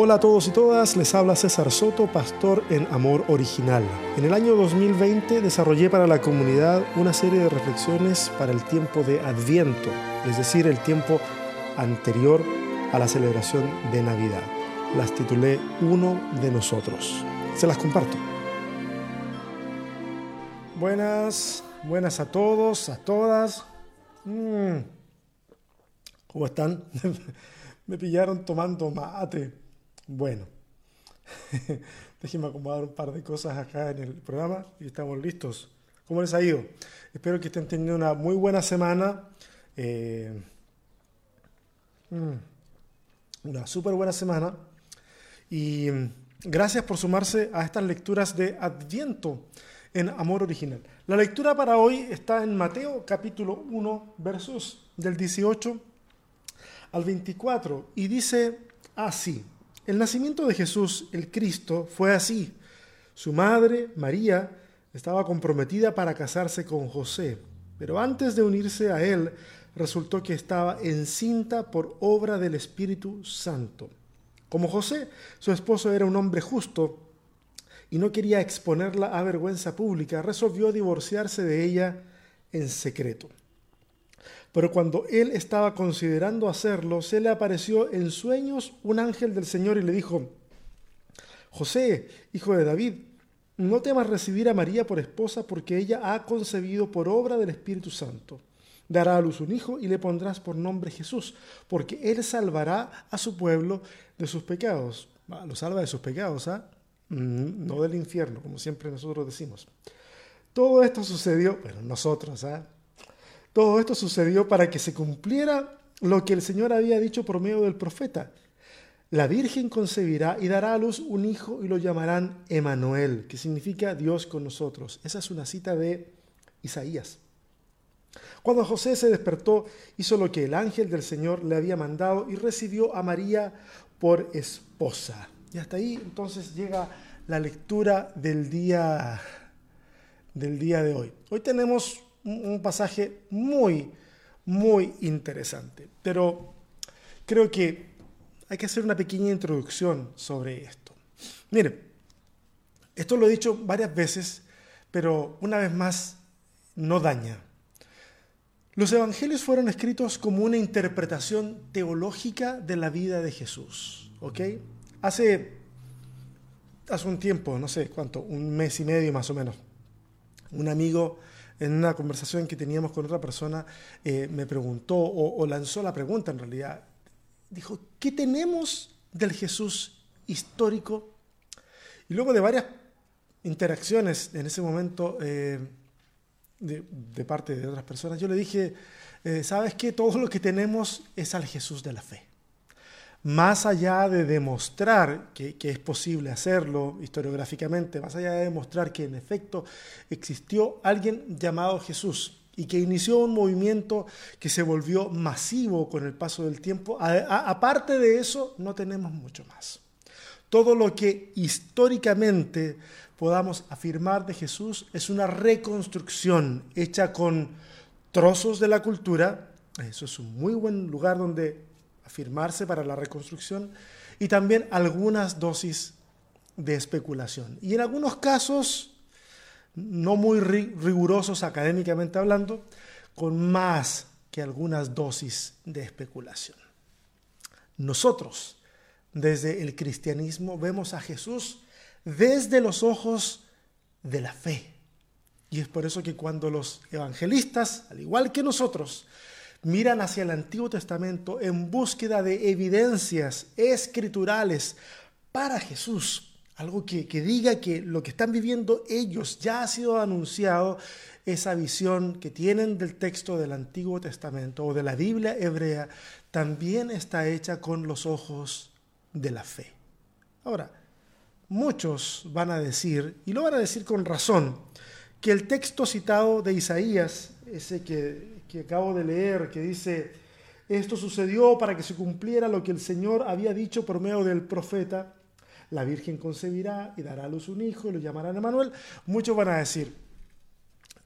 Hola a todos y todas, les habla César Soto, pastor en Amor Original. En el año 2020 desarrollé para la comunidad una serie de reflexiones para el tiempo de Adviento, es decir, el tiempo anterior a la celebración de Navidad. Las titulé Uno de nosotros. Se las comparto. Buenas, buenas a todos, a todas. Mm. ¿Cómo están? Me pillaron tomando mate. Bueno, déjenme acomodar un par de cosas acá en el programa y estamos listos. ¿Cómo les ha ido? Espero que estén teniendo una muy buena semana. Eh, mm, una súper buena semana. Y mm, gracias por sumarse a estas lecturas de Adviento en Amor Original. La lectura para hoy está en Mateo capítulo 1, versos del 18 al 24, y dice así. El nacimiento de Jesús, el Cristo, fue así. Su madre, María, estaba comprometida para casarse con José, pero antes de unirse a él, resultó que estaba encinta por obra del Espíritu Santo. Como José, su esposo era un hombre justo y no quería exponerla a vergüenza pública, resolvió divorciarse de ella en secreto. Pero cuando él estaba considerando hacerlo, se le apareció en sueños un ángel del Señor y le dijo, José, hijo de David, no temas recibir a María por esposa porque ella ha concebido por obra del Espíritu Santo. Dará a luz un hijo y le pondrás por nombre Jesús, porque él salvará a su pueblo de sus pecados. lo salva de sus pecados, ¿ah? Mm, no del infierno, como siempre nosotros decimos. Todo esto sucedió, bueno, nosotros, ¿ah? Todo esto sucedió para que se cumpliera lo que el Señor había dicho por medio del profeta. La Virgen concebirá y dará a luz un hijo y lo llamarán Emanuel, que significa Dios con nosotros. Esa es una cita de Isaías. Cuando José se despertó, hizo lo que el ángel del Señor le había mandado y recibió a María por esposa. Y hasta ahí entonces llega la lectura del día del día de hoy. Hoy tenemos un pasaje muy, muy interesante. Pero creo que hay que hacer una pequeña introducción sobre esto. Miren, esto lo he dicho varias veces, pero una vez más, no daña. Los evangelios fueron escritos como una interpretación teológica de la vida de Jesús. ¿Ok? Hace, hace un tiempo, no sé cuánto, un mes y medio más o menos, un amigo en una conversación que teníamos con otra persona, eh, me preguntó o, lanzó la pregunta en realidad. Dijo, ¿qué tenemos del Jesús histórico? Y luego de varias interacciones en ese momento eh, de, parte de otras personas, yo le dije, eh, ¿sabes qué? Todo lo que tenemos es al Jesús de la fe más allá de demostrar que, es posible hacerlo historiográficamente, más allá de demostrar que en efecto existió alguien llamado Jesús y que inició un movimiento que se volvió masivo con el paso del tiempo, aparte de eso no tenemos mucho más. Todo lo que históricamente podamos afirmar de Jesús es una reconstrucción hecha con trozos de la cultura. Eso es un muy buen lugar donde afirmarse para la reconstrucción y también algunas dosis de especulación. Y en algunos casos, no muy rigurosos académicamente hablando, con más que algunas dosis de especulación. Nosotros, desde el cristianismo, vemos a Jesús desde los ojos de la fe. Y es por eso que cuando los evangelistas, al igual que nosotros, miran hacia el Antiguo Testamento en búsqueda de evidencias escriturales para Jesús. Algo que, diga que lo que están viviendo ellos ya ha sido anunciado, esa visión que tienen del texto del Antiguo Testamento o de la Biblia hebrea, también está hecha con los ojos de la fe. Ahora, muchos van a decir, y lo van a decir con razón, que el texto citado de Isaías, ese que que acabo de leer, que dice, esto sucedió para que se cumpliera lo que el Señor había dicho por medio del profeta, la Virgen concebirá y dará a luz un hijo y lo llamarán Emanuel. Muchos van a decir,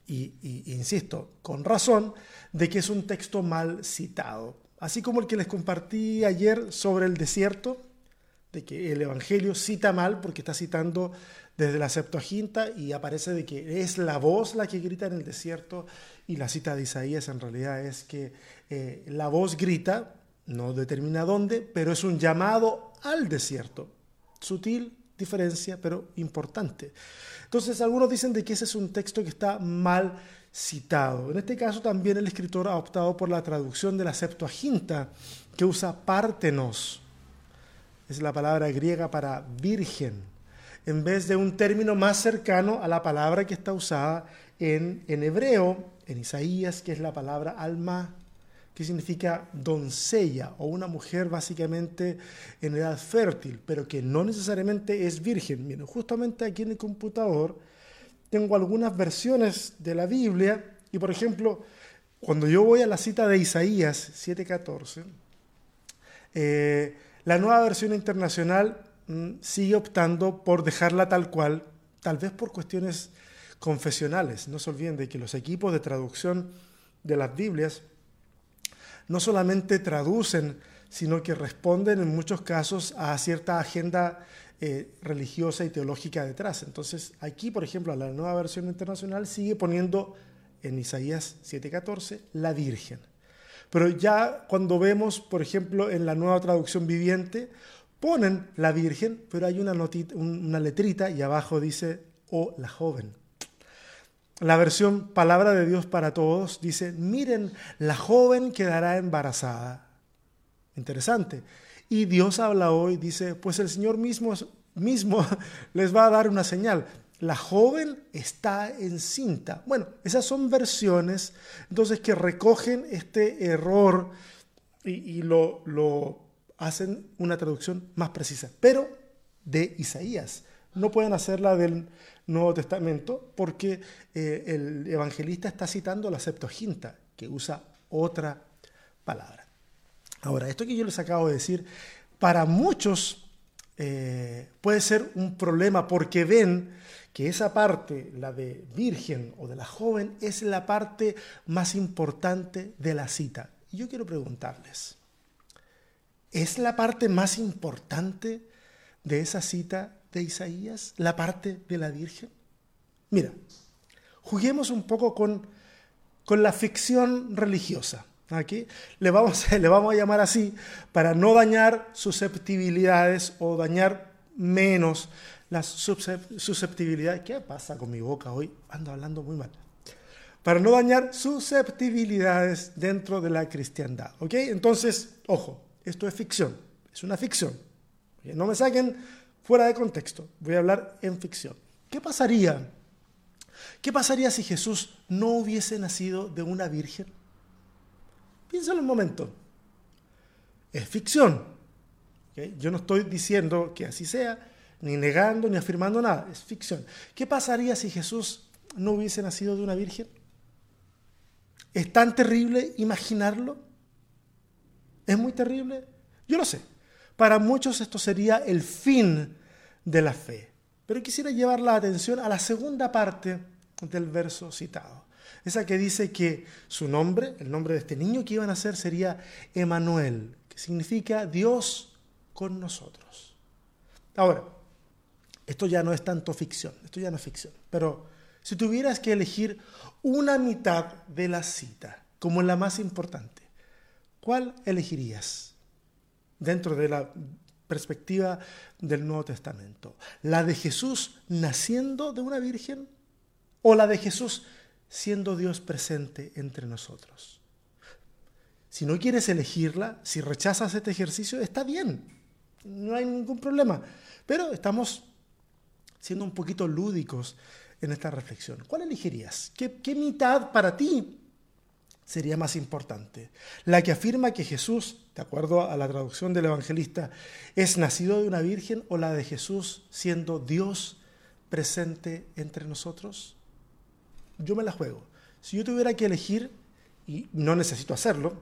y, insisto, con razón, de que es un texto mal citado. Así como el que les compartí ayer sobre el desierto, de que el Evangelio cita mal porque está citando desde la Septuaginta y aparece de que es la voz la que grita en el desierto y la cita de Isaías en realidad es que eh, la voz grita, no determina dónde, pero es un llamado al desierto. Sutil diferencia, pero importante. Entonces algunos dicen de que ese es un texto que está mal citado. En este caso también el escritor ha optado por la traducción de la Septuaginta, que usa pártenos. Es la palabra griega para virgen, en vez de un término más cercano a la palabra que está usada en, en hebreo, en Isaías, que es la palabra alma que significa doncella o una mujer básicamente en edad fértil, pero que no necesariamente es virgen. Miren, justamente aquí en el computador tengo algunas versiones de la Biblia y, por ejemplo, cuando yo voy a la cita de Isaías 7:14, eh, la nueva versión internacional mm, sigue optando por dejarla tal cual, tal vez por cuestiones confesionales. No se olviden de que los equipos de traducción de las Biblias no solamente traducen, sino que responden en muchos casos a cierta agenda eh, religiosa y teológica detrás. Entonces, aquí, por ejemplo, la nueva versión internacional sigue poniendo en Isaías 7:14 la Virgen. Pero ya cuando vemos, por ejemplo, en la nueva traducción viviente, ponen la Virgen, pero hay una, notita, una letrita y abajo dice, o oh, la joven. La versión Palabra de Dios para Todos dice, miren, la joven quedará embarazada. Interesante. Y Dios habla hoy, dice, pues el Señor mismo, mismo les va a dar una señal. La joven está encinta. Bueno, esas son versiones entonces que recogen este error y, lo hacen una traducción más precisa, pero de Isaías. No pueden hacerla del Nuevo Testamento porque eh, el evangelista está citando la Septuaginta, que usa otra palabra. Ahora, esto que yo les acabo de decir, para muchos eh, puede ser un problema porque ven que esa parte, la de virgen o de la joven, es la parte más importante de la cita. Yo quiero preguntarles, ¿es la parte más importante de esa cita de Isaías, la parte de la Virgen? Mira, juguemos un poco con, con la ficción religiosa. Aquí le vamos, le vamos a llamar así para no dañar susceptibilidades o dañar menos las susceptibilidades. ¿Qué pasa con mi boca hoy? Ando hablando muy mal. Para no dañar susceptibilidades dentro de la cristiandad. ¿Ok? Entonces, ojo, esto es ficción, es una ficción. No me saquen fuera de contexto, voy a hablar en ficción. ¿Qué pasaría? ¿Qué pasaría si Jesús no hubiese nacido de una virgen? Piénsalo un momento. Es ficción. Yo no estoy diciendo que así sea, ni negando, ni afirmando nada. Es ficción. ¿Qué pasaría si Jesús no hubiese nacido de una virgen? ¿Es tan terrible imaginarlo? ¿Es muy terrible? Yo lo sé. Para muchos esto sería el fin de la fe. Pero quisiera llevar la atención a la segunda parte del verso citado. Esa que dice que su nombre, el nombre de este niño que iban a nacer sería Emanuel, que significa Dios con nosotros. Ahora, esto ya no es tanto ficción, esto ya no es ficción, pero si tuvieras que elegir una mitad de la cita como la más importante, ¿cuál elegirías? dentro de la perspectiva del Nuevo Testamento? ¿La de Jesús naciendo de una virgen o la de Jesús siendo Dios presente entre nosotros? Si no quieres elegirla, si rechazas este ejercicio, está bien, no hay ningún problema. Pero estamos siendo un poquito lúdicos en esta reflexión. ¿Cuál elegirías? ¿Qué, mitad para ti sería más importante. La que afirma que Jesús, de acuerdo a la traducción del evangelista, es nacido de una virgen o la de Jesús siendo Dios presente entre nosotros. Yo me la juego. Si yo tuviera que elegir, y no necesito hacerlo,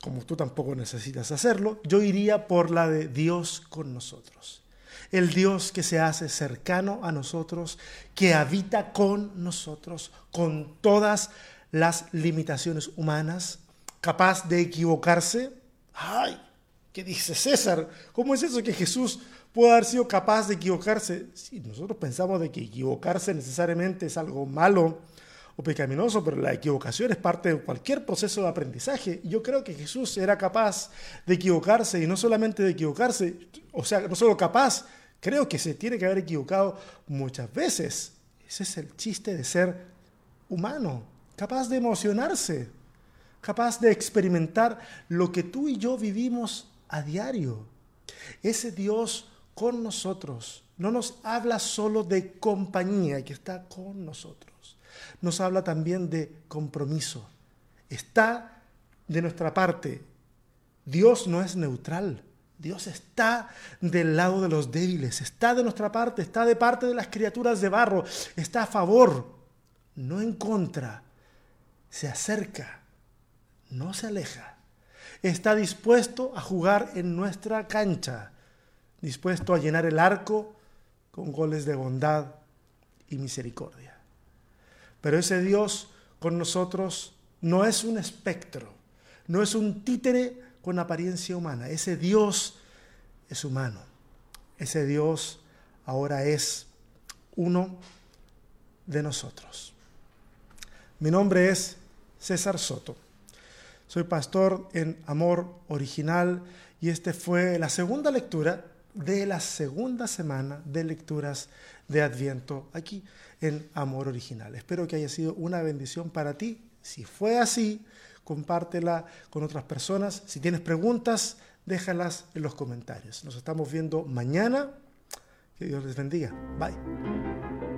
como tú tampoco necesitas hacerlo, yo iría por la de Dios con nosotros. El Dios que se hace cercano a nosotros, que habita con nosotros, con todas las limitaciones humanas, capaz de equivocarse, ay, ¿Qué dice César? ¿Cómo es eso que Jesús puede haber sido capaz de equivocarse? Si nosotros pensamos de que equivocarse necesariamente es algo malo o pecaminoso, pero la equivocación es parte de cualquier proceso de aprendizaje. Yo creo que Jesús era capaz de equivocarse y no solamente de equivocarse, o sea, no solo capaz, creo que se tiene que haber equivocado muchas veces. Ese es el chiste de ser humano, capaz de emocionarse, capaz de experimentar lo que tú y yo vivimos a diario. Ese Dios con nosotros no nos habla solo de compañía, que está con nosotros. Nos habla también de compromiso. Está de nuestra parte. Dios no es neutral. Dios está del lado de los débiles, está de nuestra parte, está de parte de las criaturas de barro, está a favor, no en contra. Se acerca, no se aleja está dispuesto a jugar en nuestra cancha, dispuesto a llenar el arco con goles de bondad y misericordia. Pero ese Dios con nosotros no es un espectro, no es un títere con apariencia humana, ese Dios es humano, ese Dios ahora es uno de nosotros. Mi nombre es César Soto. Soy pastor en Amor Original y esta fue la segunda lectura de la segunda semana de lecturas de Adviento aquí en Amor Original. Espero que haya sido una bendición para ti. Si fue así, compártela con otras personas. Si tienes preguntas, déjalas en los comentarios. Nos estamos viendo mañana. Que Dios les bendiga. Bye.